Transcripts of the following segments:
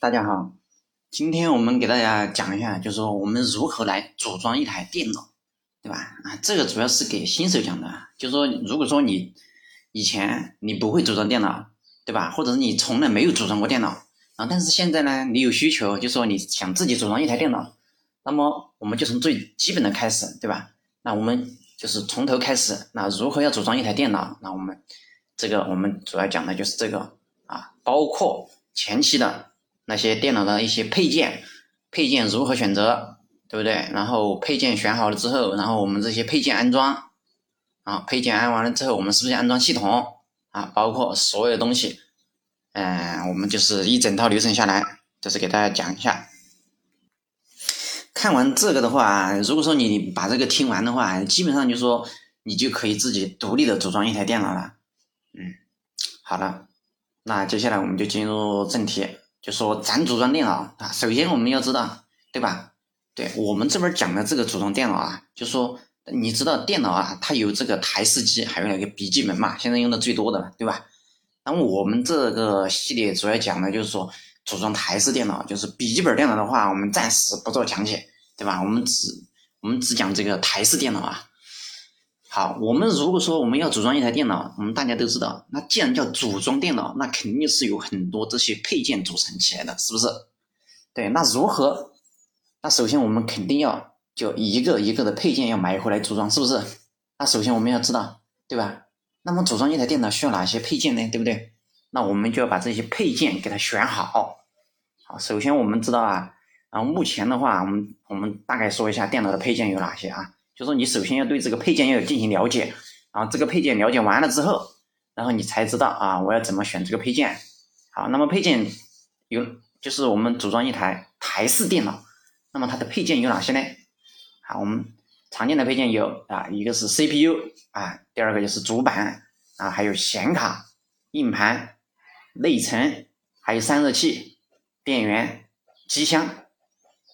大家好，今天我们给大家讲一下，就是说我们如何来组装一台电脑，对吧？啊，这个主要是给新手讲的，就是说，如果说你以前你不会组装电脑，对吧？或者是你从来没有组装过电脑啊，但是现在呢，你有需求，就说你想自己组装一台电脑，那么我们就从最基本的开始，对吧？那我们就是从头开始，那如何要组装一台电脑？那我们这个我们主要讲的就是这个啊，包括前期的。那些电脑的一些配件，配件如何选择，对不对？然后配件选好了之后，然后我们这些配件安装，啊，配件安完了之后，我们是不是安装系统啊？包括所有的东西，嗯，我们就是一整套流程下来，就是给大家讲一下。看完这个的话，如果说你把这个听完的话，基本上就说你就可以自己独立的组装一台电脑了。嗯，好了，那接下来我们就进入正题。就说咱组装电脑啊，首先我们要知道，对吧？对我们这边讲的这个组装电脑啊，就说你知道电脑啊，它有这个台式机，还有那个笔记本嘛，现在用的最多的了，对吧？那么我们这个系列主要讲的就是说组装台式电脑，就是笔记本电脑的话，我们暂时不做讲解，对吧？我们只我们只讲这个台式电脑啊。好，我们如果说我们要组装一台电脑，我们大家都知道，那既然叫组装电脑，那肯定是有很多这些配件组成起来的，是不是？对，那如何？那首先我们肯定要就一个一个的配件要买回来组装，是不是？那首先我们要知道，对吧？那么组装一台电脑需要哪些配件呢？对不对？那我们就要把这些配件给它选好。好，首先我们知道啊，然后目前的话，我们我们大概说一下电脑的配件有哪些啊？就说你首先要对这个配件要有进行了解，然后这个配件了解完了之后，然后你才知道啊，我要怎么选这个配件。好，那么配件有，就是我们组装一台台式电脑，那么它的配件有哪些呢？好，我们常见的配件有啊，一个是 CPU 啊，第二个就是主板啊，还有显卡、硬盘、内存，还有散热器、电源、机箱，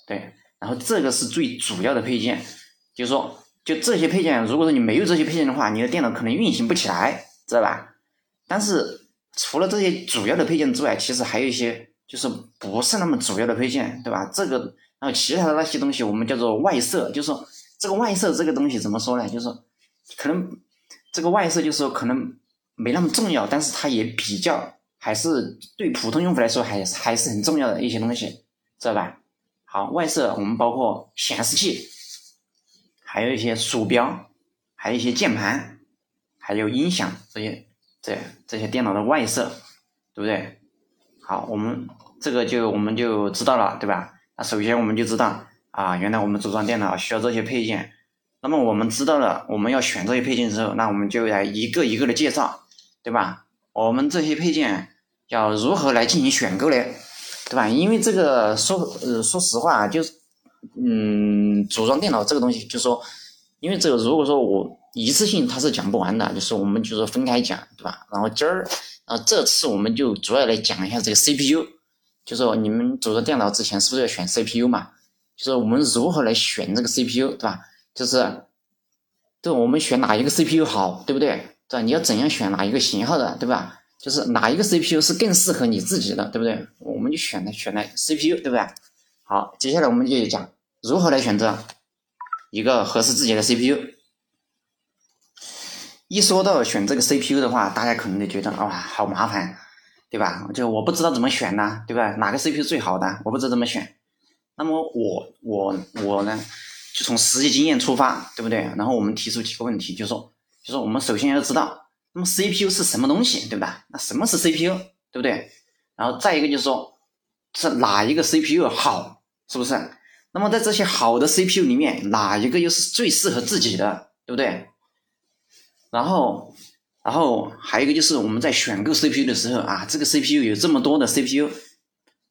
对，然后这个是最主要的配件。就是说，就这些配件，如果说你没有这些配件的话，你的电脑可能运行不起来，知道吧？但是除了这些主要的配件之外，其实还有一些就是不是那么主要的配件，对吧？这个，然后其他的那些东西我们叫做外设，就是说这个外设这个东西怎么说呢？就是说可能这个外设就是说可能没那么重要，但是它也比较还是对普通用户来说还还是很重要的一些东西，知道吧？好，外设我们包括显示器。还有一些鼠标，还有一些键盘，还有音响这些，这这些电脑的外设，对不对？好，我们这个就我们就知道了，对吧？那首先我们就知道啊，原来我们组装电脑需要这些配件。那么我们知道了我们要选这些配件之后，那我们就来一个一个的介绍，对吧？我们这些配件要如何来进行选购呢？对吧？因为这个说呃说实话啊就是。嗯，组装电脑这个东西，就是说，因为这个如果说我一次性它是讲不完的，就是我们就是分开讲，对吧？然后今儿，啊这次我们就主要来讲一下这个 CPU，就是说你们组装电脑之前是不是要选 CPU 嘛？就是我们如何来选这个 CPU，对吧？就是，对，我们选哪一个 CPU 好，对不对？对吧？你要怎样选哪一个型号的，对吧？就是哪一个 CPU 是更适合你自己的，对不对？我们就选了选了 CPU，对不对？好，接下来我们就讲。如何来选择一个合适自己的 CPU？一说到选这个 CPU 的话，大家可能就觉得哇，好麻烦，对吧？就我不知道怎么选呢，对吧？哪个 CPU 最好的，我不知道怎么选。那么我我我呢，就从实际经验出发，对不对？然后我们提出几个问题，就说，就说我们首先要知道，那么 CPU 是什么东西，对吧？那什么是 CPU，对不对？然后再一个就是说，是哪一个 CPU 好，是不是？那么在这些好的 CPU 里面，哪一个又是最适合自己的，对不对？然后，然后还有一个就是我们在选购 CPU 的时候啊，这个 CPU 有这么多的 CPU，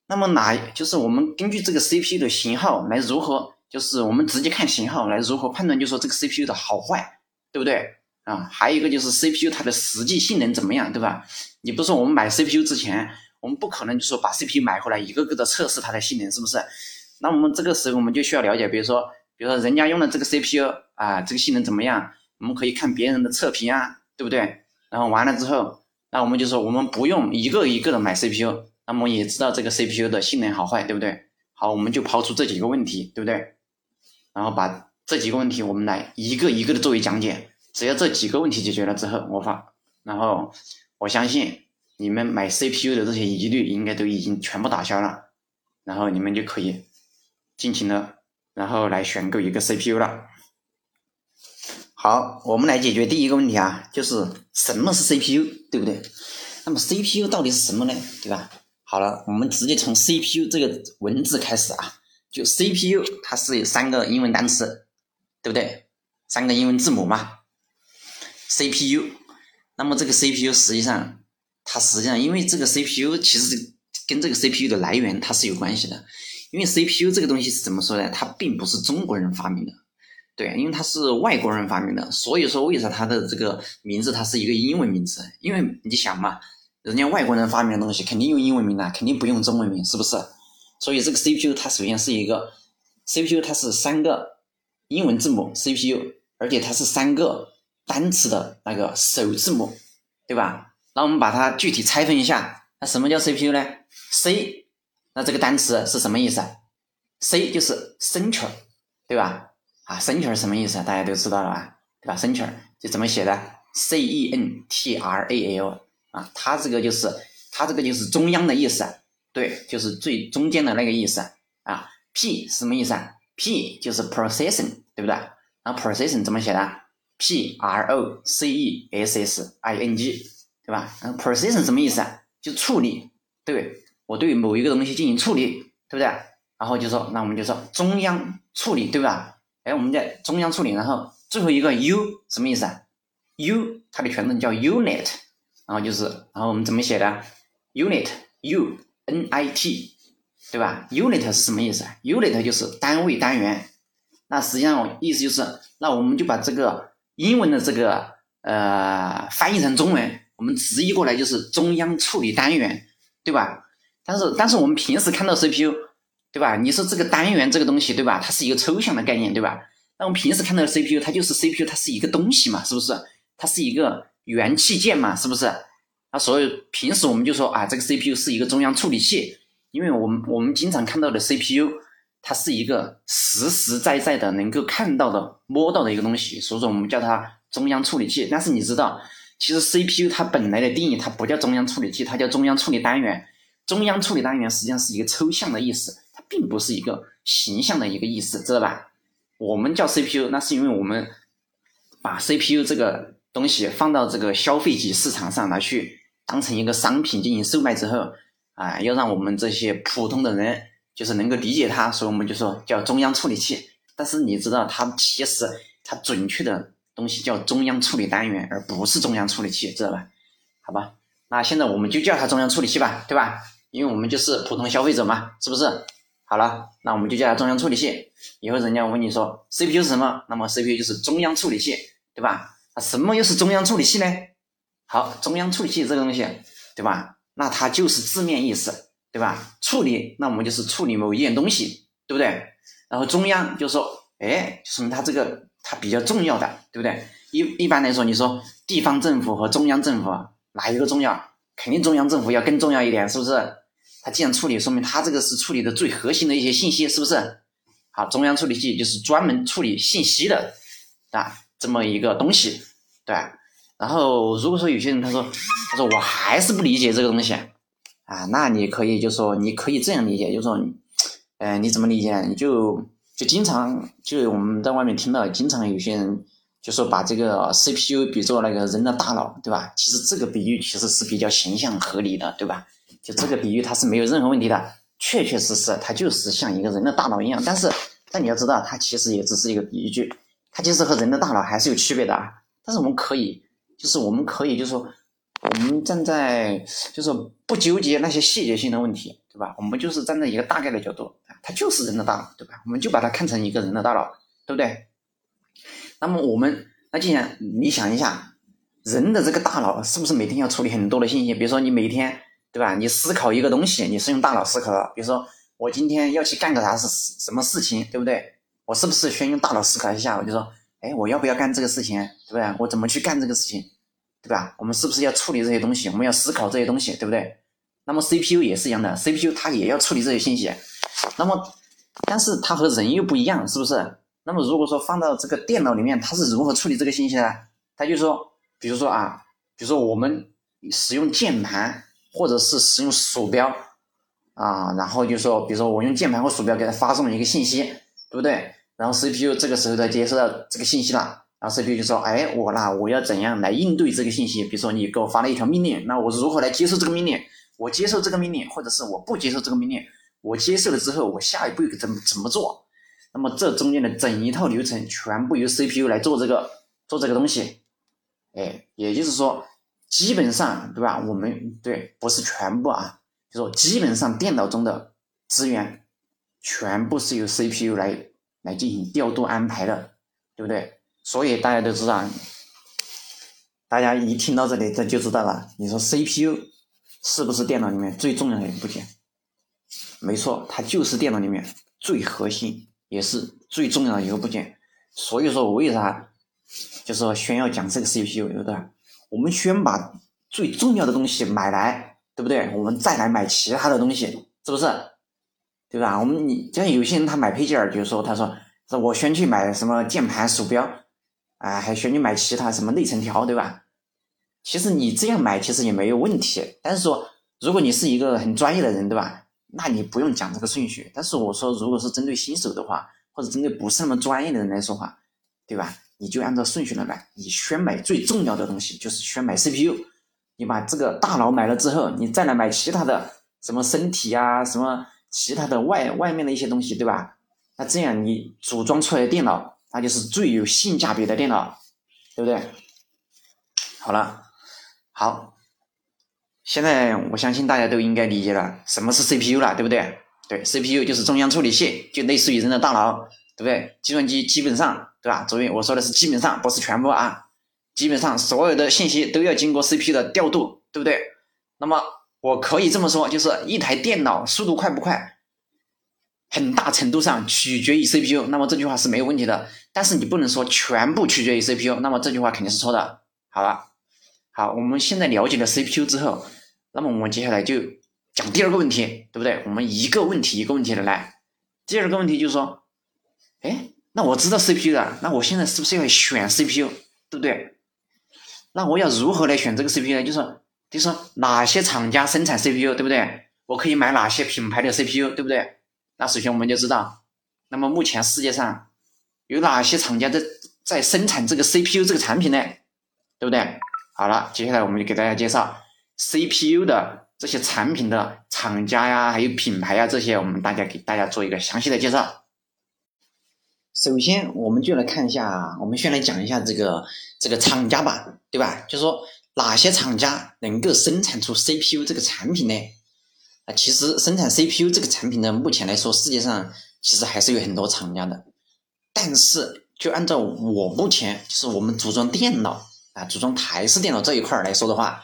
那么哪就是我们根据这个 CPU 的型号来如何，就是我们直接看型号来如何判断，就说这个 CPU 的好坏，对不对？啊，还有一个就是 CPU 它的实际性能怎么样，对吧？你不是我们买 CPU 之前，我们不可能就说把 CPU 买回来一个个的测试它的性能，是不是？那我们这个时候我们就需要了解，比如说，比如说人家用的这个 CPU 啊，这个性能怎么样？我们可以看别人的测评啊，对不对？然后完了之后，那我们就说我们不用一个一个的买 CPU，那么也知道这个 CPU 的性能好坏，对不对？好，我们就抛出这几个问题，对不对？然后把这几个问题我们来一个一个的作为讲解。只要这几个问题解决了之后，我发，然后我相信你们买 CPU 的这些疑虑应该都已经全部打消了，然后你们就可以进行了，然后来选购一个 CPU 了。好，我们来解决第一个问题啊，就是什么是 CPU，对不对？那么 CPU 到底是什么呢？对吧？好了，我们直接从 CPU 这个文字开始啊，就 CPU 它是三个英文单词，对不对？三个英文字母嘛。CPU，那么这个 CPU 实际上，它实际上因为这个 CPU 其实跟这个 CPU 的来源它是有关系的，因为 CPU 这个东西是怎么说呢？它并不是中国人发明的，对，因为它是外国人发明的，所以说为啥它的这个名字它是一个英文名字？因为你想嘛，人家外国人发明的东西肯定用英文名啊，肯定不用中文名，是不是？所以这个 CPU 它首先是一个 CPU，它是三个英文字母 CPU，而且它是三个。单词的那个首字母，对吧？那我们把它具体拆分一下。那什么叫 CPU 呢？C，那这个单词是什么意思？C 就是 center，对吧？啊，center 什么意思？大家都知道了吧？对吧？center 就怎么写的？C E N T R A L 啊，它这个就是它这个就是中央的意思，对，就是最中间的那个意思啊。P 什么意思啊？P 就是 procession，对不对？然后 procession 怎么写的？P R O C E S S I N G，对吧？然后 procession 什么意思啊？就处理，对我对某一个东西进行处理，对不对？然后就说，那我们就说中央处理，对吧？哎，我们在中央处理，然后最后一个 U 什么意思啊？U 它的全称叫 Unit，然后就是，然后我们怎么写的？Unit U N I T，对吧？Unit 是什么意思啊？Unit 就是单位单元，那实际上我意思就是，那我们就把这个。英文的这个呃翻译成中文，我们直译过来就是中央处理单元，对吧？但是但是我们平时看到 CPU，对吧？你说这个单元这个东西，对吧？它是一个抽象的概念，对吧？那我们平时看到的 CPU，它就是 CPU，它是一个东西嘛，是不是？它是一个元器件嘛，是不是？那所以平时我们就说啊，这个 CPU 是一个中央处理器，因为我们我们经常看到的 CPU。它是一个实实在在的能够看到的、摸到的一个东西，所以说我们叫它中央处理器。但是你知道，其实 CPU 它本来的定义它不叫中央处理器，它叫中央处理单元。中央处理单元实际上是一个抽象的意思，它并不是一个形象的一个意思，知道吧？我们叫 CPU，那是因为我们把 CPU 这个东西放到这个消费级市场上来去当成一个商品进行售卖之后，啊，要让我们这些普通的人。就是能够理解它，所以我们就说叫中央处理器。但是你知道，它其实它准确的东西叫中央处理单元，而不是中央处理器，知道吧？好吧，那现在我们就叫它中央处理器吧，对吧？因为我们就是普通消费者嘛，是不是？好了，那我们就叫它中央处理器。以后人家问你说 CPU 是什么，那么 CPU 就是中央处理器，对吧？那什么又是中央处理器呢？好，中央处理器这个东西，对吧？那它就是字面意思。对吧？处理，那我们就是处理某一件东西，对不对？然后中央就说，哎，说明它这个它比较重要的，对不对？一一般来说，你说地方政府和中央政府哪一个重要？肯定中央政府要更重要一点，是不是？它既然处理，说明它这个是处理的最核心的一些信息，是不是？好，中央处理器就是专门处理信息的啊，这么一个东西，对。然后如果说有些人他说，他说我还是不理解这个东西。啊，那你可以就说，你可以这样理解，就说，呃，你怎么理解？你就就经常就我们在外面听到，经常有些人就说把这个 CPU 比作那个人的大脑，对吧？其实这个比喻其实是比较形象合理的，对吧？就这个比喻它是没有任何问题的，确确实实它就是像一个人的大脑一样。但是，但你要知道，它其实也只是一个比喻句，它其实和人的大脑还是有区别的啊。但是我们可以，就是我们可以就是说。我们站在就是不纠结那些细节性的问题，对吧？我们就是站在一个大概的角度，它就是人的大脑，对吧？我们就把它看成一个人的大脑，对不对？那么我们那既然你想一下，人的这个大脑是不是每天要处理很多的信息？比如说你每天，对吧？你思考一个东西，你是用大脑思考的。比如说我今天要去干个啥事，什么事情，对不对？我是不是先用大脑思考一下？我就说，哎，我要不要干这个事情，对不对？我怎么去干这个事情？对吧？我们是不是要处理这些东西？我们要思考这些东西，对不对？那么 CPU 也是一样的，CPU 它也要处理这些信息。那么，但是它和人又不一样，是不是？那么如果说放到这个电脑里面，它是如何处理这个信息呢？它就说，比如说啊，比如说我们使用键盘或者是使用鼠标啊，然后就说，比如说我用键盘或鼠标给它发送一个信息，对不对？然后 CPU 这个时候它接收到这个信息了，然后 CPU 就说，哎，我那我要怎样来应对这个信息？比如说你给我发了一条命令，那我如何来接受这个命令？我接受这个命令，或者是我不接受这个命令？我接受了之后，我下一步怎么怎么做？那么这中间的整一套流程全部由 CPU 来做这个做这个东西，哎，也就是说，基本上对吧？我们对不是全部啊，就说基本上电脑中的资源全部是由 CPU 来来进行调度安排的，对不对？所以大家都知道，大家一听到这里这就知道了。你说 CPU 是不是电脑里面最重要的一部件？没错，它就是电脑里面最核心。也是最重要的一个部件，所以说，我为啥就是说先要讲这个 CPU，对不对？我们先把最重要的东西买来，对不对？我们再来买其他的东西，是不是？对吧？我们你像有些人他买配件儿，就是说他说，说我先去买什么键盘、鼠标，啊，还先去买其他什么内存条，对吧？其实你这样买其实也没有问题，但是说如果你是一个很专业的人，对吧？那你不用讲这个顺序，但是我说，如果是针对新手的话，或者针对不是那么专业的人来说话，对吧？你就按照顺序来买，你先买最重要的东西，就是先买 CPU。你把这个大脑买了之后，你再来买其他的什么身体啊，什么其他的外外面的一些东西，对吧？那这样你组装出来的电脑，那就是最有性价比的电脑，对不对？好了，好。现在我相信大家都应该理解了什么是 CPU 了，对不对？对，CPU 就是中央处理器，就类似于人的大脑，对不对？计算机基本上，对吧？注意我说的是基本上，不是全部啊。基本上所有的信息都要经过 CPU 的调度，对不对？那么我可以这么说，就是一台电脑速度快不快，很大程度上取决于 CPU。那么这句话是没有问题的，但是你不能说全部取决于 CPU，那么这句话肯定是错的。好了。好，我们现在了解了 CPU 之后，那么我们接下来就讲第二个问题，对不对？我们一个问题一个问题的来。第二个问题就是说，那我知道 CPU 了，那我现在是不是要选 CPU，对不对？那我要如何来选这个 CPU 呢？就是，就是说哪些厂家生产 CPU，对不对？我可以买哪些品牌的 CPU，对不对？那首先我们就知道，那么目前世界上有哪些厂家在在生产这个 CPU 这个产品呢？对不对？好了，接下来我们就给大家介绍 CPU 的这些产品的厂家呀，还有品牌呀，这些我们大家给大家做一个详细的介绍。首先，我们就来看一下，我们先来讲一下这个这个厂家吧，对吧？就说哪些厂家能够生产出 CPU 这个产品呢？啊，其实生产 CPU 这个产品呢，目前来说，世界上其实还是有很多厂家的，但是就按照我目前就是我们组装电脑。啊，组装台式电脑这一块来说的话，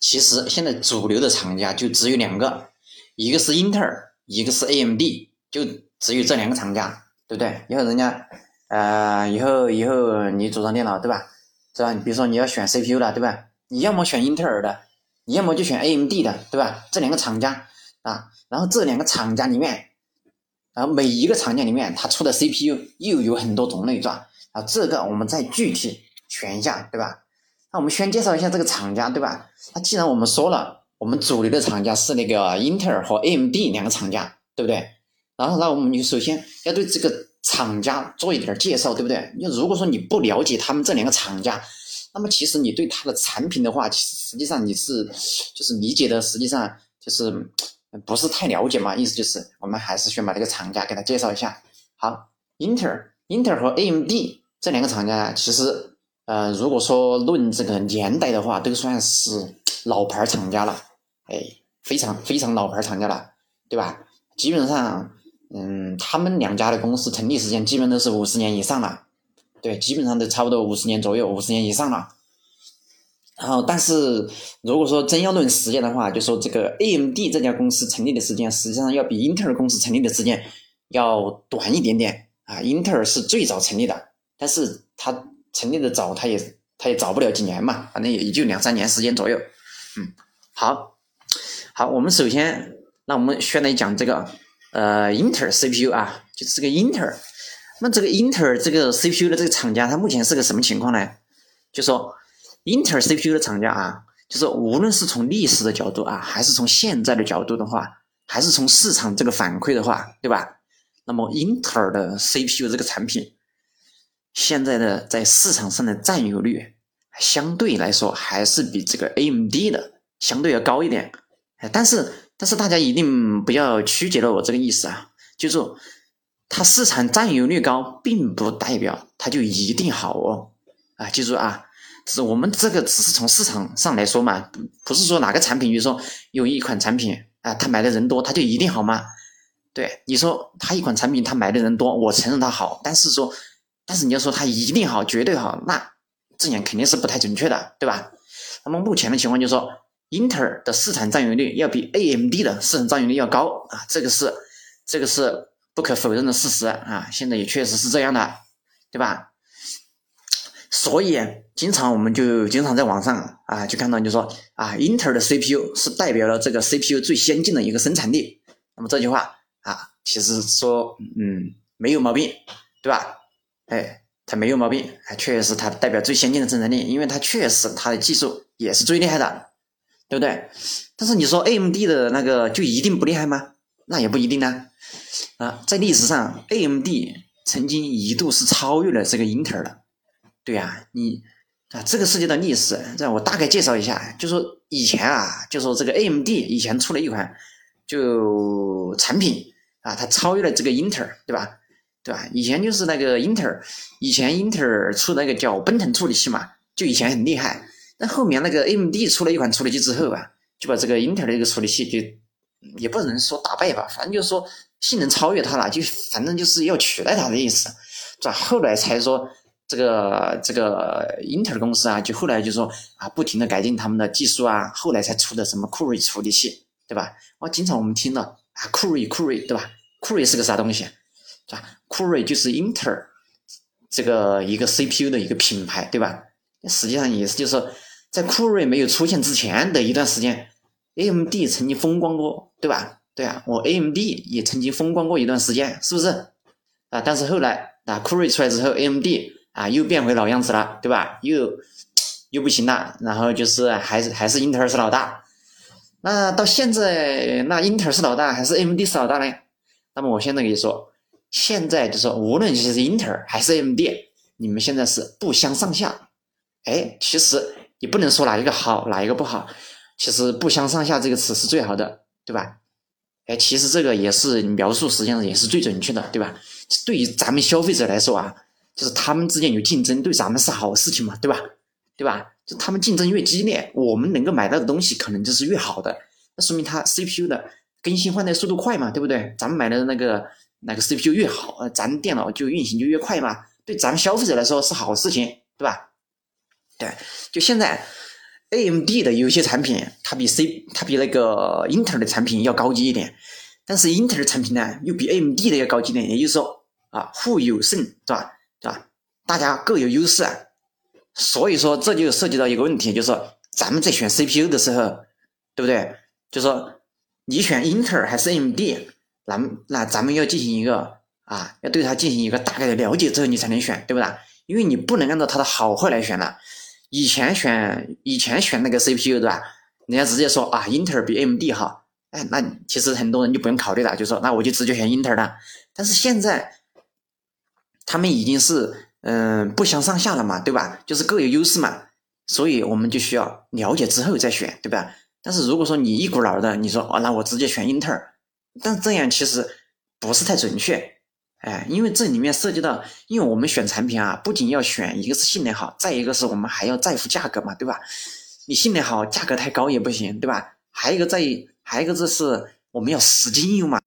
其实现在主流的厂家就只有两个，一个是英特尔，一个是 AMD，就只有这两个厂家，对不对？以后人家，呃，以后以后你组装电脑，对吧？是吧？比如说你要选 CPU 的，对吧？你要么选英特尔的，你要么就选 AMD 的，对吧？这两个厂家啊，然后这两个厂家里面，然后每一个厂家里面它出的 CPU 又有很多种类，是吧？啊，这个我们再具体。选一下，对吧？那我们先介绍一下这个厂家，对吧？那既然我们说了，我们主流的厂家是那个英特尔和 AMD 两个厂家，对不对？然后，那我们就首先要对这个厂家做一点介绍，对不对？你如果说你不了解他们这两个厂家，那么其实你对它的产品的话，其实实际上你是就是理解的，实际上就是不是太了解嘛。意思就是，我们还是先把这个厂家给他介绍一下。好，英特尔、英特尔和 AMD 这两个厂家其实。呃，如果说论这个年代的话，都算是老牌厂家了，哎，非常非常老牌厂家了，对吧？基本上，嗯，他们两家的公司成立时间基本都是五十年以上了，对，基本上都差不多五十年左右，五十年以上了。然后，但是如果说真要论时间的话，就说这个 AMD 这家公司成立的时间，实际上要比英特尔公司成立的时间要短一点点啊。英特尔是最早成立的，但是它。成立的早，它也它也早不了几年嘛，反正也也就两三年时间左右。嗯，好，好，我们首先，那我们先来讲这个呃英特尔 CPU 啊，就是这个英特尔。那这个英特尔这个 CPU 的这个厂家，它目前是个什么情况呢？就说英特尔 CPU 的厂家啊，就是无论是从历史的角度啊，还是从现在的角度的话，还是从市场这个反馈的话，对吧？那么英特尔的 CPU 这个产品，现在的在市场上的占有率，相对来说还是比这个 AMD 的相对要高一点。但是但是大家一定不要曲解了我这个意思啊，就是它市场占有率高，并不代表它就一定好哦。啊，记住啊，是我们这个只是从市场上来说嘛，不是说哪个产品，比如说有一款产品啊，它买的人多，它就一定好吗？对，你说它一款产品它买的人多，我承认它好，但是说，但是你要说它一定好，绝对好，那这样肯定是不太准确的，对吧？那么目前的情况就是说，英特尔的市场占有率要比 AMD 的市场占有率要高啊，这个是这个是不可否认的事实啊，现在也确实是这样的，对吧？所以，经常我们就经常在网上啊，就看到就说啊，英特尔的 CPU 是代表了这个 CPU 最先进的一个生产力。那么这句话啊，其实说嗯没有毛病，对吧？哎，它没有毛病，还确实它代表最先进的生产力，因为它确实它的技术也是最厉害的，对不对？但是你说 AMD 的那个就一定不厉害吗？那也不一定呢。啊，在历史上，AMD 曾经一度是超越了这个英特尔的。对呀，你啊，这个世界的历史，让我大概介绍一下。就说以前啊，就说这个 AMD 以前出了一款就产品啊，它超越了这个英特尔，对吧？对吧？以前就是那个英特尔，以前英特尔出那个叫奔腾处理器嘛，就以前很厉害。但后面那个 AMD 出了一款处理器之后啊，就把这个英特尔的一个处理器就也不能说打败吧，反正就是说性能超越它了，就反正就是要取代它的意思。这后来才说。这个这个英特尔公司啊，就后来就说啊，不停的改进他们的技术啊，后来才出的什么酷睿处理器，对吧？我经常我们听到啊，酷睿酷睿，对吧？酷睿是个啥东西，是吧？酷睿就是英特尔这个一个 CPU 的一个品牌，对吧？实际上也是，就是在酷睿没有出现之前的一段时间，AMD 曾经风光过，对吧？对啊，我 AMD 也曾经风光过一段时间，是不是？啊，但是后来啊，酷睿出来之后，AMD 啊，又变回老样子了，对吧？又又不行了，然后就是还是还是英特尔是老大。那到现在，那英特尔是老大还是 AMD 是老大呢？那么我现在跟你说，现在就说无论你是英特尔还是 AMD，你们现在是不相上下。哎，其实你不能说哪一个好，哪一个不好，其实不相上下这个词是最好的，对吧？哎，其实这个也是描述，实际上也是最准确的，对吧？对于咱们消费者来说啊。就是他们之间有竞争，对咱们是好事情嘛，对吧？对吧？就他们竞争越激烈，我们能够买到的东西可能就是越好的。那说明它 CPU 的更新换代速度快嘛，对不对？咱们买的那个那个 CPU 越好，咱电脑就运行就越快嘛。对咱们消费者来说是好事情，对吧？对，就现在 AMD 的有些产品，它比 C 它比那个英特尔的产品要高级一点，但是英特尔产品呢又比 AMD 的要高级点，也就是说啊，互有胜，是吧？对吧？大家各有优势啊，所以说这就涉及到一个问题，就是说咱们在选 CPU 的时候，对不对？就说你选英特尔还是 AMD，那那咱们要进行一个啊，要对它进行一个大概的了解之后，你才能选，对不对？因为你不能按照它的好坏来选了。以前选以前选那个 CPU 对吧？人家直接说啊，英特尔比 AMD 好，哎，那其实很多人就不用考虑了，就说那我就直接选英特尔了。但是现在。他们已经是嗯不相上下了嘛，对吧？就是各有优势嘛，所以我们就需要了解之后再选，对吧？但是如果说你一股脑的你说哦，那我直接选英特尔，但这样其实不是太准确，哎，因为这里面涉及到，因为我们选产品啊，不仅要选一个是性能好，再一个是我们还要在乎价格嘛，对吧？你性能好，价格太高也不行，对吧？还有一个在，还有一个就是我们要实际应用嘛。